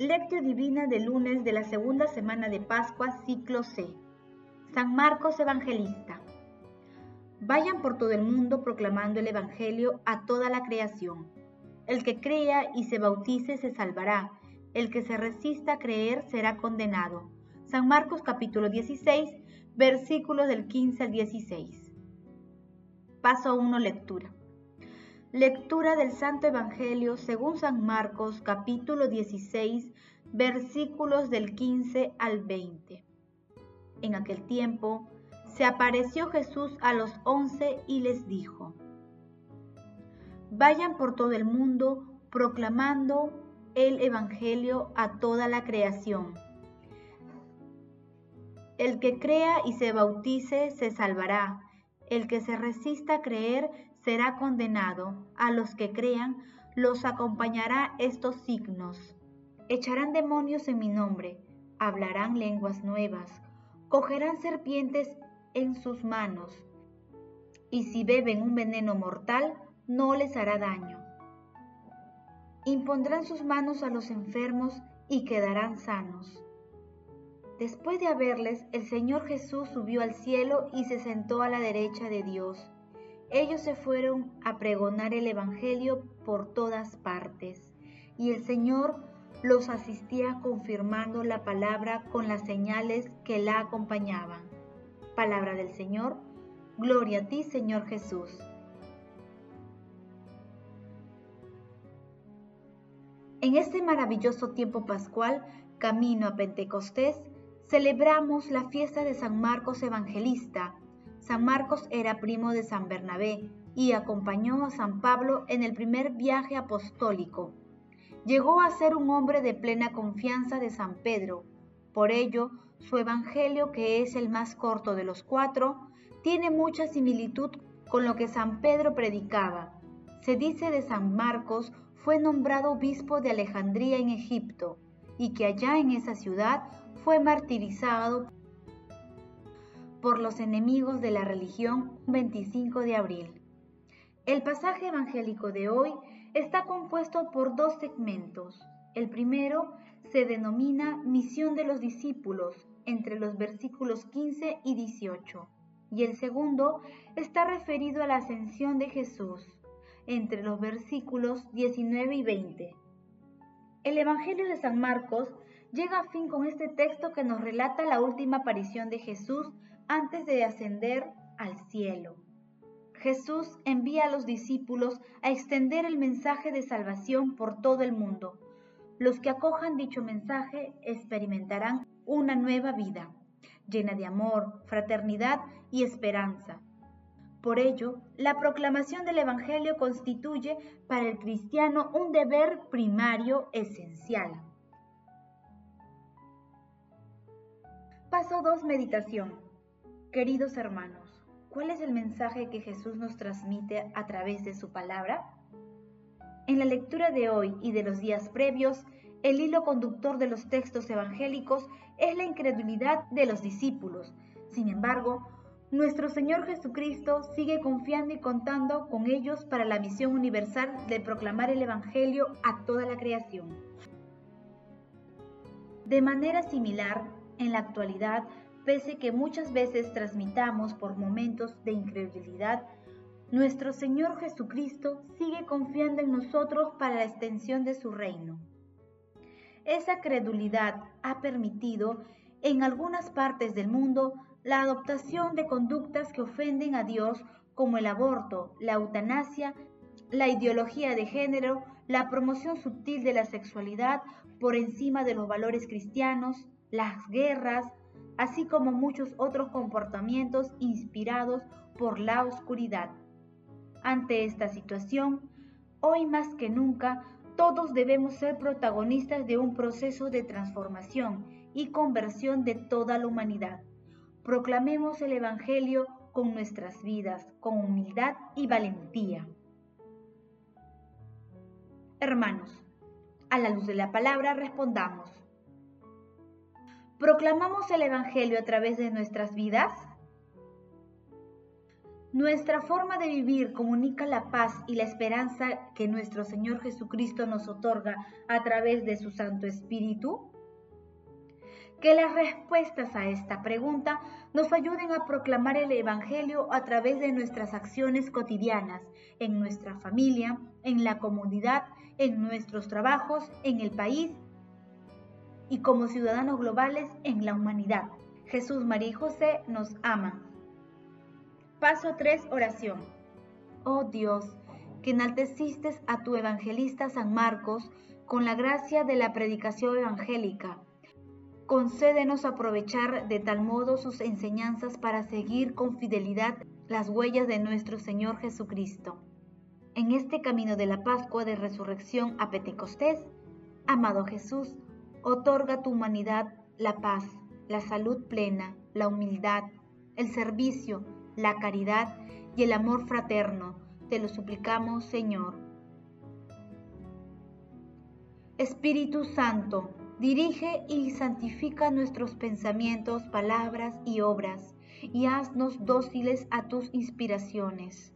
Lectio Divina del lunes de la segunda semana de Pascua, ciclo C. San Marcos Evangelista. Vayan por todo el mundo proclamando el Evangelio a toda la creación. El que crea y se bautice se salvará. El que se resista a creer será condenado. San Marcos capítulo 16, versículos del 15 al 16. Paso 1, lectura. Lectura del Santo Evangelio según San Marcos capítulo 16 versículos del 15 al 20. En aquel tiempo se apareció Jesús a los once y les dijo, Vayan por todo el mundo proclamando el Evangelio a toda la creación. El que crea y se bautice se salvará. El que se resista a creer será condenado. A los que crean los acompañará estos signos. Echarán demonios en mi nombre, hablarán lenguas nuevas, cogerán serpientes en sus manos, y si beben un veneno mortal, no les hará daño. Impondrán sus manos a los enfermos y quedarán sanos. Después de haberles, el Señor Jesús subió al cielo y se sentó a la derecha de Dios ellos se fueron a pregonar el Evangelio por todas partes y el Señor los asistía confirmando la palabra con las señales que la acompañaban. Palabra del Señor, gloria a ti Señor Jesús. En este maravilloso tiempo pascual, camino a Pentecostés, celebramos la fiesta de San Marcos Evangelista, San Marcos era primo de San Bernabé y acompañó a San Pablo en el primer viaje apostólico. Llegó a ser un hombre de plena confianza de San Pedro. Por ello, su Evangelio, que es el más corto de los cuatro, tiene mucha similitud con lo que San Pedro predicaba. Se dice de San Marcos fue nombrado obispo de Alejandría en Egipto y que allá en esa ciudad fue martirizado por los enemigos de la religión 25 de abril. El pasaje evangélico de hoy está compuesto por dos segmentos. El primero se denomina Misión de los discípulos entre los versículos 15 y 18 y el segundo está referido a la ascensión de Jesús entre los versículos 19 y 20. El Evangelio de San Marcos llega a fin con este texto que nos relata la última aparición de Jesús antes de ascender al cielo. Jesús envía a los discípulos a extender el mensaje de salvación por todo el mundo. Los que acojan dicho mensaje experimentarán una nueva vida, llena de amor, fraternidad y esperanza. Por ello, la proclamación del Evangelio constituye para el cristiano un deber primario esencial. Paso 2. Meditación. Queridos hermanos, ¿cuál es el mensaje que Jesús nos transmite a través de su palabra? En la lectura de hoy y de los días previos, el hilo conductor de los textos evangélicos es la incredulidad de los discípulos. Sin embargo, nuestro Señor Jesucristo sigue confiando y contando con ellos para la misión universal de proclamar el Evangelio a toda la creación. De manera similar, en la actualidad, Pese que muchas veces transmitamos por momentos de incredulidad, nuestro Señor Jesucristo sigue confiando en nosotros para la extensión de su reino. Esa credulidad ha permitido en algunas partes del mundo la adoptación de conductas que ofenden a Dios como el aborto, la eutanasia, la ideología de género, la promoción sutil de la sexualidad por encima de los valores cristianos, las guerras, así como muchos otros comportamientos inspirados por la oscuridad. Ante esta situación, hoy más que nunca, todos debemos ser protagonistas de un proceso de transformación y conversión de toda la humanidad. Proclamemos el Evangelio con nuestras vidas, con humildad y valentía. Hermanos, a la luz de la palabra respondamos. ¿Proclamamos el Evangelio a través de nuestras vidas? Nuestra forma de vivir comunica la paz y la esperanza que nuestro Señor Jesucristo nos otorga a través de su Santo Espíritu. Que las respuestas a esta pregunta nos ayuden a proclamar el Evangelio a través de nuestras acciones cotidianas, en nuestra familia, en la comunidad, en nuestros trabajos, en el país y como ciudadanos globales en la humanidad. Jesús, María y José nos aman. Paso 3, oración. Oh Dios, que enalteciste a tu evangelista San Marcos con la gracia de la predicación evangélica. Concédenos aprovechar de tal modo sus enseñanzas para seguir con fidelidad las huellas de nuestro Señor Jesucristo. En este camino de la Pascua de Resurrección a Pentecostés, amado Jesús, otorga a tu humanidad la paz, la salud plena, la humildad, el servicio, la caridad y el amor fraterno. Te lo suplicamos, Señor. Espíritu Santo, dirige y santifica nuestros pensamientos, palabras y obras, y haznos dóciles a tus inspiraciones.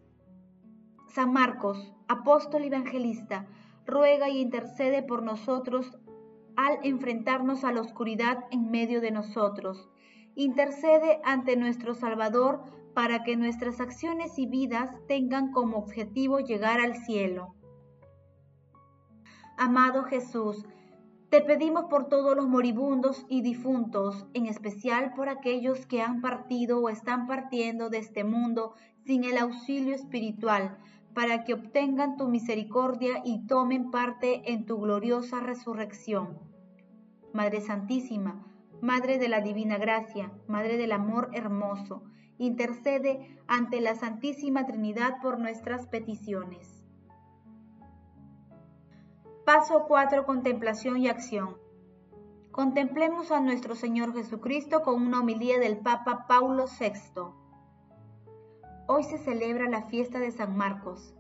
San Marcos, apóstol evangelista, ruega y intercede por nosotros al enfrentarnos a la oscuridad en medio de nosotros. Intercede ante nuestro Salvador para que nuestras acciones y vidas tengan como objetivo llegar al cielo. Amado Jesús, te pedimos por todos los moribundos y difuntos, en especial por aquellos que han partido o están partiendo de este mundo sin el auxilio espiritual, para que obtengan tu misericordia y tomen parte en tu gloriosa resurrección. Madre Santísima, Madre de la Divina Gracia, Madre del Amor Hermoso, intercede ante la Santísima Trinidad por nuestras peticiones. Paso 4. Contemplación y acción. Contemplemos a nuestro Señor Jesucristo con una homilía del Papa Paulo VI. Hoy se celebra la fiesta de San Marcos.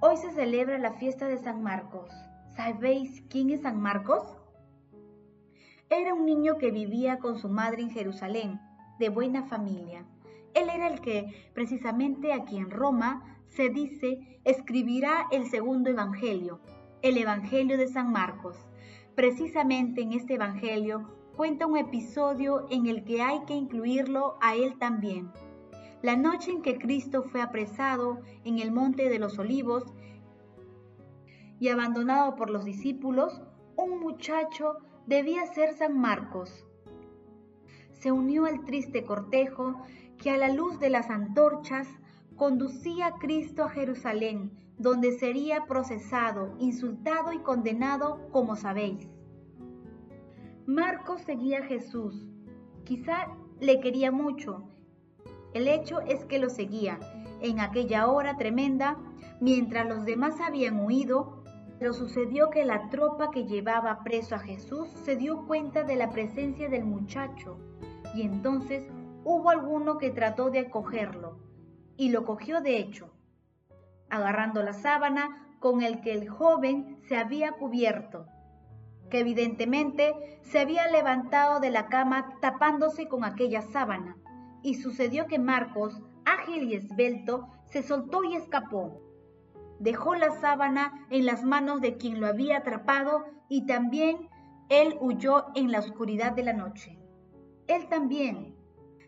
Hoy se celebra la fiesta de San Marcos. ¿Sabéis quién es San Marcos? Era un niño que vivía con su madre en Jerusalén, de buena familia. Él era el que, precisamente aquí en Roma, se dice, escribirá el segundo Evangelio, el Evangelio de San Marcos. Precisamente en este Evangelio cuenta un episodio en el que hay que incluirlo a él también. La noche en que Cristo fue apresado en el Monte de los Olivos y abandonado por los discípulos, un muchacho debía ser San Marcos. Se unió al triste cortejo que a la luz de las antorchas conducía a Cristo a Jerusalén, donde sería procesado, insultado y condenado, como sabéis. Marcos seguía a Jesús. Quizá le quería mucho. El hecho es que lo seguía. En aquella hora tremenda, mientras los demás habían huido, pero sucedió que la tropa que llevaba preso a Jesús se dio cuenta de la presencia del muchacho y entonces hubo alguno que trató de acogerlo y lo cogió de hecho, agarrando la sábana con el que el joven se había cubierto, que evidentemente se había levantado de la cama tapándose con aquella sábana, y sucedió que Marcos, ágil y esbelto, se soltó y escapó dejó la sábana en las manos de quien lo había atrapado y también él huyó en la oscuridad de la noche. Él también.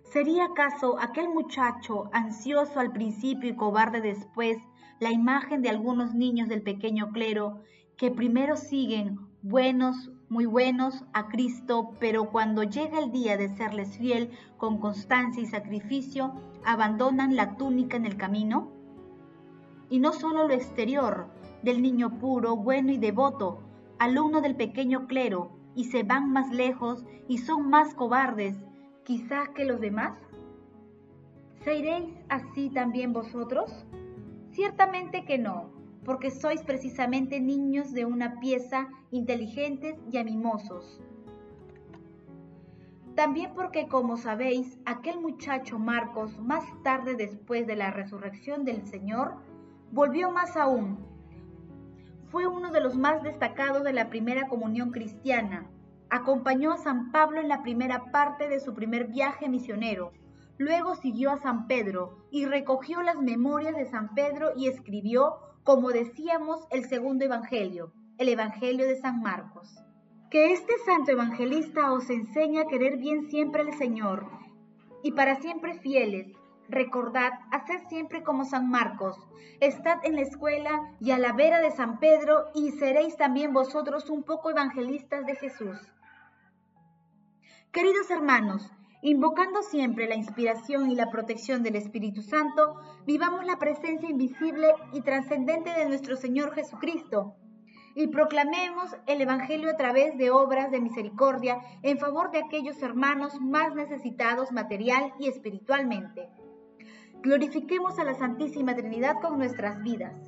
¿Sería acaso aquel muchacho, ansioso al principio y cobarde después, la imagen de algunos niños del pequeño clero que primero siguen buenos, muy buenos a Cristo, pero cuando llega el día de serles fiel con constancia y sacrificio, abandonan la túnica en el camino? y no solo lo exterior del niño puro, bueno y devoto, alumno del pequeño clero, y se van más lejos y son más cobardes, quizás que los demás? ¿Seréis así también vosotros? Ciertamente que no, porque sois precisamente niños de una pieza, inteligentes y animosos. También porque, como sabéis, aquel muchacho Marcos, más tarde después de la resurrección del Señor, volvió más aún. Fue uno de los más destacados de la primera comunión cristiana. Acompañó a San Pablo en la primera parte de su primer viaje misionero. Luego siguió a San Pedro y recogió las memorias de San Pedro y escribió como decíamos, el segundo Evangelio, el Evangelio de San Marcos. Que este santo evangelista os enseñe a querer bien siempre al Señor y para siempre fieles. Recordad, haced siempre como San Marcos. Estad en la escuela y a la vera de San Pedro y seréis también vosotros un poco evangelistas de Jesús. Queridos hermanos, Invocando siempre la inspiración y la protección del Espíritu Santo, vivamos la presencia invisible y trascendente de nuestro Señor Jesucristo y proclamemos el Evangelio a través de obras de misericordia en favor de aquellos hermanos más necesitados material y espiritualmente. Glorifiquemos a la Santísima Trinidad con nuestras vidas.